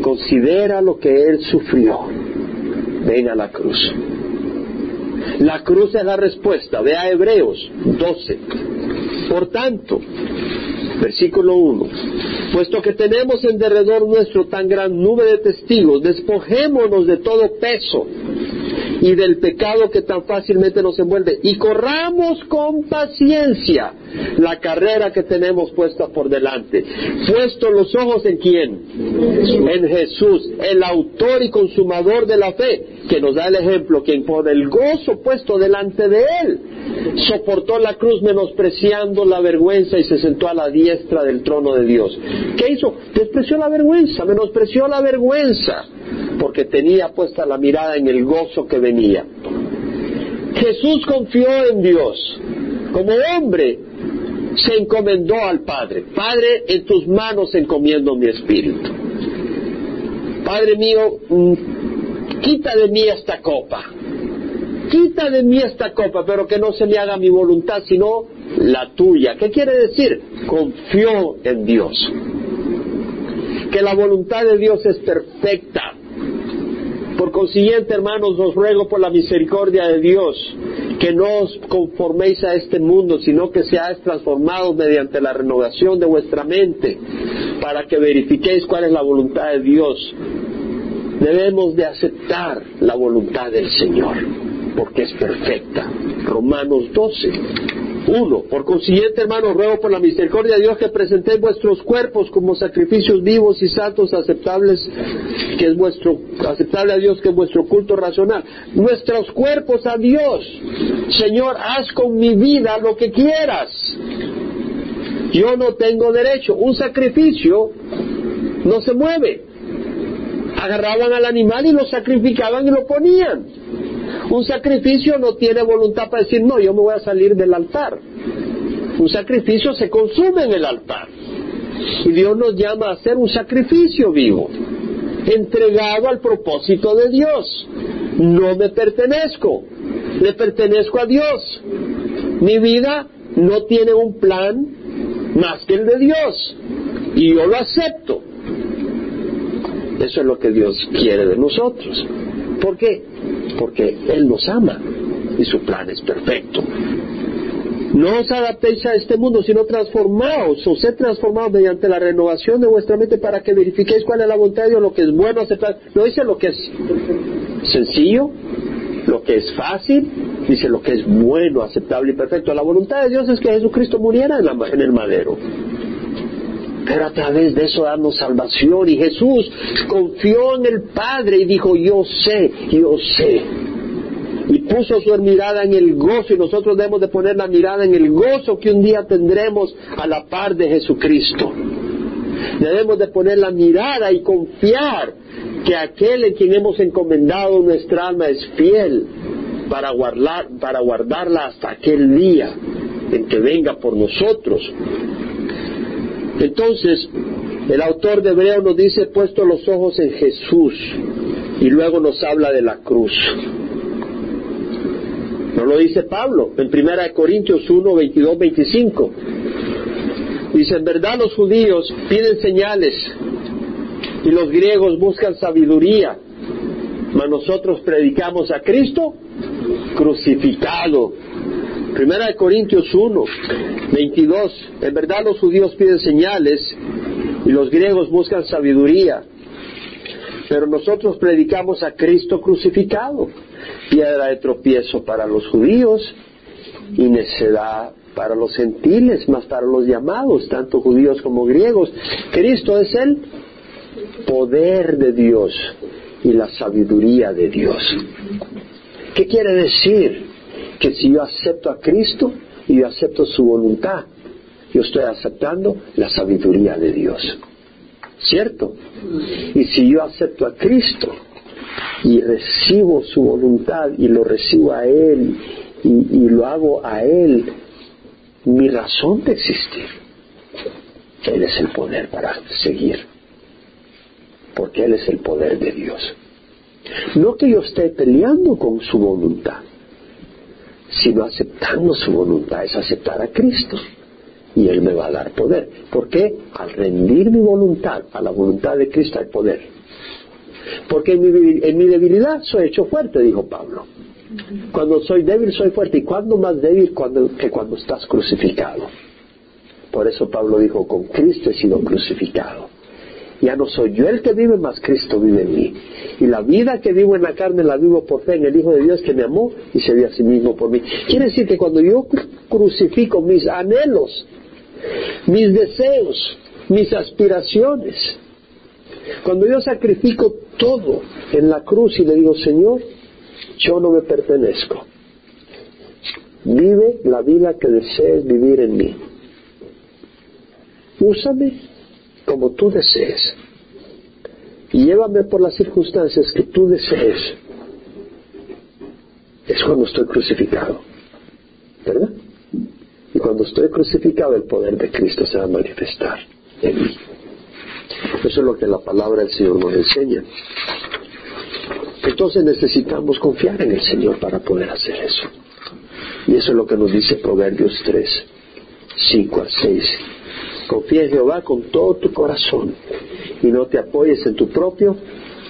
A: Considera lo que Él sufrió. Ven a la cruz. La cruz es la respuesta. Ve a Hebreos 12. Por tanto, versículo 1 Puesto que tenemos en derredor nuestro tan gran nube de testigos, despojémonos de todo peso y del pecado que tan fácilmente nos envuelve y corramos con paciencia la carrera que tenemos puesta por delante. Puesto los ojos en quién? En Jesús, el autor y consumador de la fe, que nos da el ejemplo, quien por el gozo puesto delante de él soportó la cruz menospreciando la vergüenza y se sentó a la diestra del trono de Dios. ¿Qué hizo? Despreció la vergüenza, menospreció la vergüenza, porque tenía puesta la mirada en el gozo que venía. Jesús confió en Dios. Como hombre, se encomendó al Padre. Padre, en tus manos encomiendo mi espíritu. Padre mío, mm, quita de mí esta copa quita de mí esta copa, pero que no se me haga mi voluntad, sino la tuya. ¿Qué quiere decir? Confió en Dios. Que la voluntad de Dios es perfecta. Por consiguiente, hermanos, os ruego por la misericordia de Dios que no os conforméis a este mundo, sino que seáis transformados mediante la renovación de vuestra mente, para que verifiquéis cuál es la voluntad de Dios. Debemos de aceptar la voluntad del Señor porque es perfecta. Romanos 12. Uno, por consiguiente, hermanos, ruego por la misericordia de Dios que presentéis vuestros cuerpos como sacrificios vivos y santos aceptables, que es vuestro, aceptable a Dios, que es vuestro culto racional. Nuestros cuerpos a Dios. Señor, haz con mi vida lo que quieras. Yo no tengo derecho. Un sacrificio no se mueve. Agarraban al animal y lo sacrificaban y lo ponían. Un sacrificio no tiene voluntad para decir, no, yo me voy a salir del altar. Un sacrificio se consume en el altar. Y Dios nos llama a hacer un sacrificio vivo, entregado al propósito de Dios. No me pertenezco, le pertenezco a Dios. Mi vida no tiene un plan más que el de Dios. Y yo lo acepto. Eso es lo que Dios quiere de nosotros. ¿Por qué? Porque Él nos ama y su plan es perfecto. No os adaptéis a este mundo, sino transformaos, o sed transformados mediante la renovación de vuestra mente para que verifiquéis cuál es la voluntad de Dios, lo que es bueno, aceptar. No dice lo que es sencillo, lo que es fácil, dice lo que es bueno, aceptable y perfecto. La voluntad de Dios es que Jesucristo muriera en, en el madero. Pero a través de eso darnos salvación. Y Jesús confió en el Padre y dijo, yo sé, yo sé y puso su mirada en el gozo y nosotros debemos de poner la mirada en el gozo que un día tendremos a la par de Jesucristo. Debemos de poner la mirada y confiar que aquel en quien hemos encomendado nuestra alma es fiel para, guardar, para guardarla hasta aquel día en que venga por nosotros. Entonces, el autor de Hebreo nos dice, puesto los ojos en Jesús, y luego nos habla de la cruz. No lo dice Pablo en 1 Corintios 1, 22, 25. Dice, en verdad los judíos piden señales y los griegos buscan sabiduría, mas nosotros predicamos a Cristo crucificado. Primera de Corintios 1, 22. En verdad los judíos piden señales y los griegos buscan sabiduría, pero nosotros predicamos a Cristo crucificado piedra de tropiezo para los judíos y necedad para los gentiles, más para los llamados, tanto judíos como griegos. Cristo es el poder de Dios y la sabiduría de Dios. ¿Qué quiere decir? Que si yo acepto a Cristo y yo acepto su voluntad, yo estoy aceptando la sabiduría de Dios. ¿Cierto? Y si yo acepto a Cristo y recibo su voluntad y lo recibo a Él y, lo hago a Él, mi razón de existir. Él es el poder para seguir, porque Él es el poder de Dios. No que yo esté peleando con su voluntad, sino aceptando su voluntad, es aceptar a Cristo. Y Él me va a dar poder. porque Al rendir mi voluntad a la voluntad de Cristo hay poder. Porque en mi, debilidad soy hecho fuerte, dijo Pablo. Cuando soy débil soy fuerte. ¿Y cuándo más débil que cuando estás crucificado? Por eso Pablo dijo, con Cristo he sido crucificado. Ya no soy yo el que vive, más Cristo vive en mí. Y la vida que vivo en la carne la vivo por fe en el Hijo de Dios que me amó y se dio a sí mismo por mí. Quiere decir que cuando yo crucifico mis anhelos, mis deseos, mis aspiraciones, cuando yo sacrifico todo en la cruz y le digo, Señor, yo no me pertenezco. Vive la vida que desees vivir en mí. Úsame como tú desees. Y llévame por las circunstancias que tú desees. Es cuando estoy crucificado. ¿Verdad? Y cuando estoy crucificado, el poder de Cristo se va a manifestar en mí. Eso es lo que la palabra del Señor nos enseña. Entonces necesitamos confiar en el Señor para poder hacer eso. Y eso es lo que nos dice Proverbios 3, 5 a 6. Confía en Jehová con todo tu corazón y no te apoyes en tu propio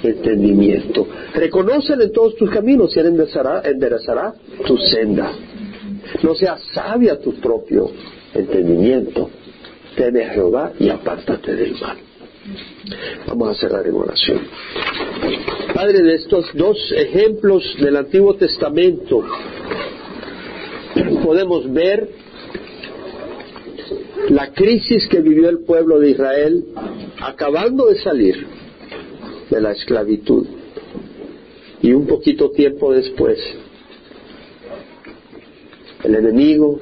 A: entendimiento. Reconócelo en todos tus caminos y Él enderezará, enderezará tu senda. No seas sabia tu propio entendimiento. Teme a Jehová y apártate del mal. Vamos a cerrar en oración. Padre, de estos dos ejemplos del Antiguo Testamento, podemos ver la crisis que vivió el pueblo de Israel acabando de salir de la esclavitud y un poquito tiempo después el enemigo,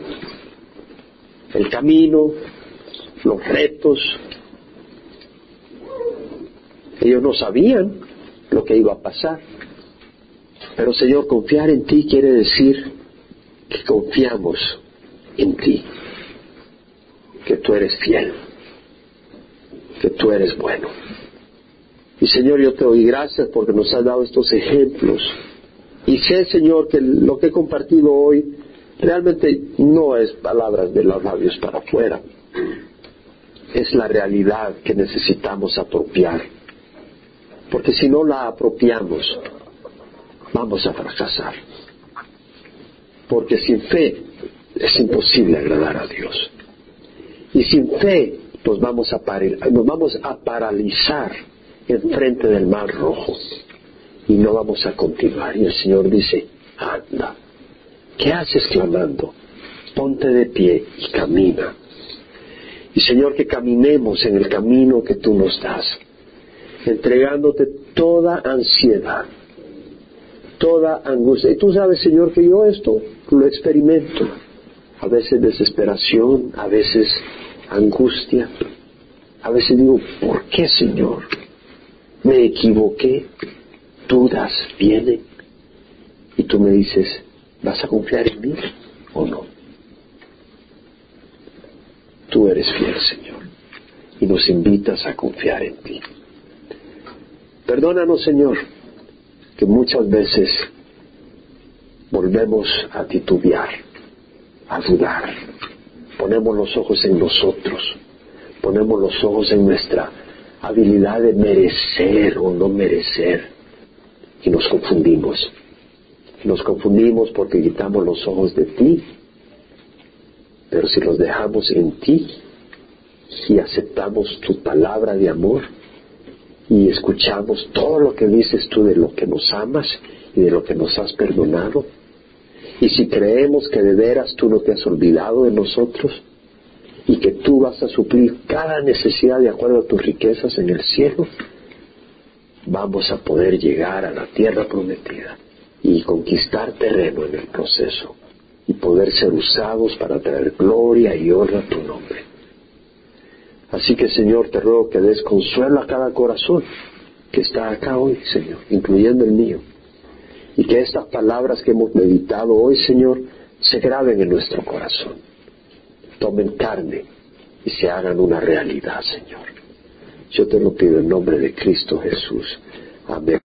A: el camino, los retos, ellos no sabían lo que iba a pasar. Pero Señor, confiar en ti quiere decir que confiamos en ti, que tú eres fiel, que tú eres bueno. Y Señor, yo te doy gracias porque nos has dado estos ejemplos. Y sé, Señor, que lo que he compartido hoy realmente no es palabras de los labios para afuera. Es la realidad que necesitamos apropiar. Porque si no la apropiamos, vamos a fracasar. Porque sin fe es imposible agradar a Dios. Y sin fe nos vamos a, nos vamos a paralizar enfrente del mar rojo y no vamos a continuar. Y el Señor dice, anda, ¿qué haces clamando? Ponte de pie y camina. Y Señor, que caminemos en el camino que tú nos das, entregándote toda ansiedad, toda angustia. Y tú sabes, Señor, que yo esto lo experimento. A veces desesperación, a veces angustia. A veces digo, ¿por qué, Señor? Me equivoqué. Dudas vienen. Y tú me dices, ¿vas a confiar en mí o no? Tú eres fiel, Señor. Y nos invitas a confiar en ti. Perdónanos, Señor, que muchas veces volvemos a titubear, a dudar. Ponemos los ojos en nosotros, ponemos los ojos en nuestra habilidad de merecer o no merecer y nos confundimos. Nos confundimos porque quitamos los ojos de ti, pero si los dejamos en ti y aceptamos tu palabra de amor, y escuchamos todo lo que dices tú de lo que nos amas y de lo que nos has perdonado. Y si creemos que de veras tú no te has olvidado de nosotros y que tú vas a suplir cada necesidad de acuerdo a tus riquezas en el cielo, vamos a poder llegar a la tierra prometida y conquistar terreno en el proceso y poder ser usados para traer gloria y honra a tu nombre. Así que Señor, te ruego que des consuelo a cada corazón que está acá hoy, Señor, incluyendo el mío. Y que estas palabras que hemos meditado hoy, Señor, se graben en nuestro corazón, tomen carne y se hagan una realidad, Señor. Yo te lo pido en nombre de Cristo Jesús. Amén.